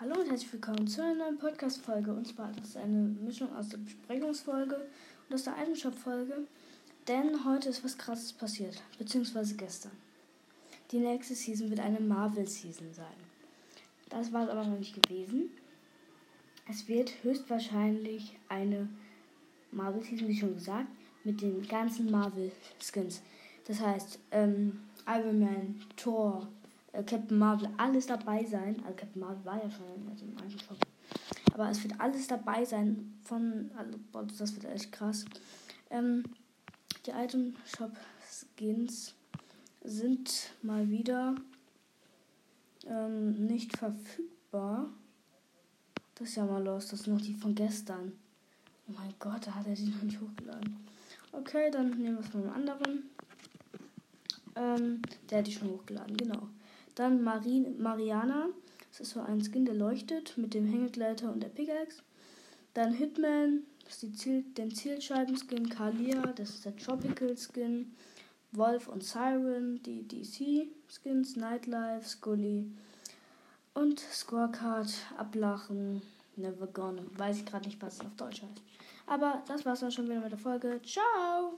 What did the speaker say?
Hallo und herzlich willkommen zu einer neuen Podcast-Folge. Und zwar das ist eine Mischung aus der Besprechungsfolge und aus der Itemshop-Folge. Denn heute ist was krasses passiert, beziehungsweise gestern. Die nächste Season wird eine Marvel-Season sein. Das war es aber noch nicht gewesen. Es wird höchstwahrscheinlich eine Marvel-Season, wie schon gesagt, mit den ganzen Marvel-Skins. Das heißt, ähm, Iron Man, Thor, äh, Captain Marvel alles dabei sein. Also Captain Marvel war ja schon also im Shop. Aber es wird alles dabei sein von, also das wird echt krass. Ähm, die Item Shop Skins sind mal wieder ähm, nicht verfügbar. Das ist ja mal los. Das sind noch die von gestern. Oh mein Gott, da hat er sie noch nicht hochgeladen. Okay, dann nehmen wir es von einem anderen. Ähm, der hat die schon hochgeladen, genau. Dann Marin, Mariana. Das ist so ein Skin, der leuchtet mit dem Hängegleiter und der Pickaxe. Dann Hitman. Das ist Ziel, den Zielscheiben-Skin. Kalia. Das ist der Tropical-Skin. Wolf und Siren. Die DC-Skins. Nightlife. Scully. Und Scorecard. Ablachen. Never Gone. Weiß ich gerade nicht, was es auf Deutsch heißt. Aber das war's dann schon wieder mit der Folge. Ciao!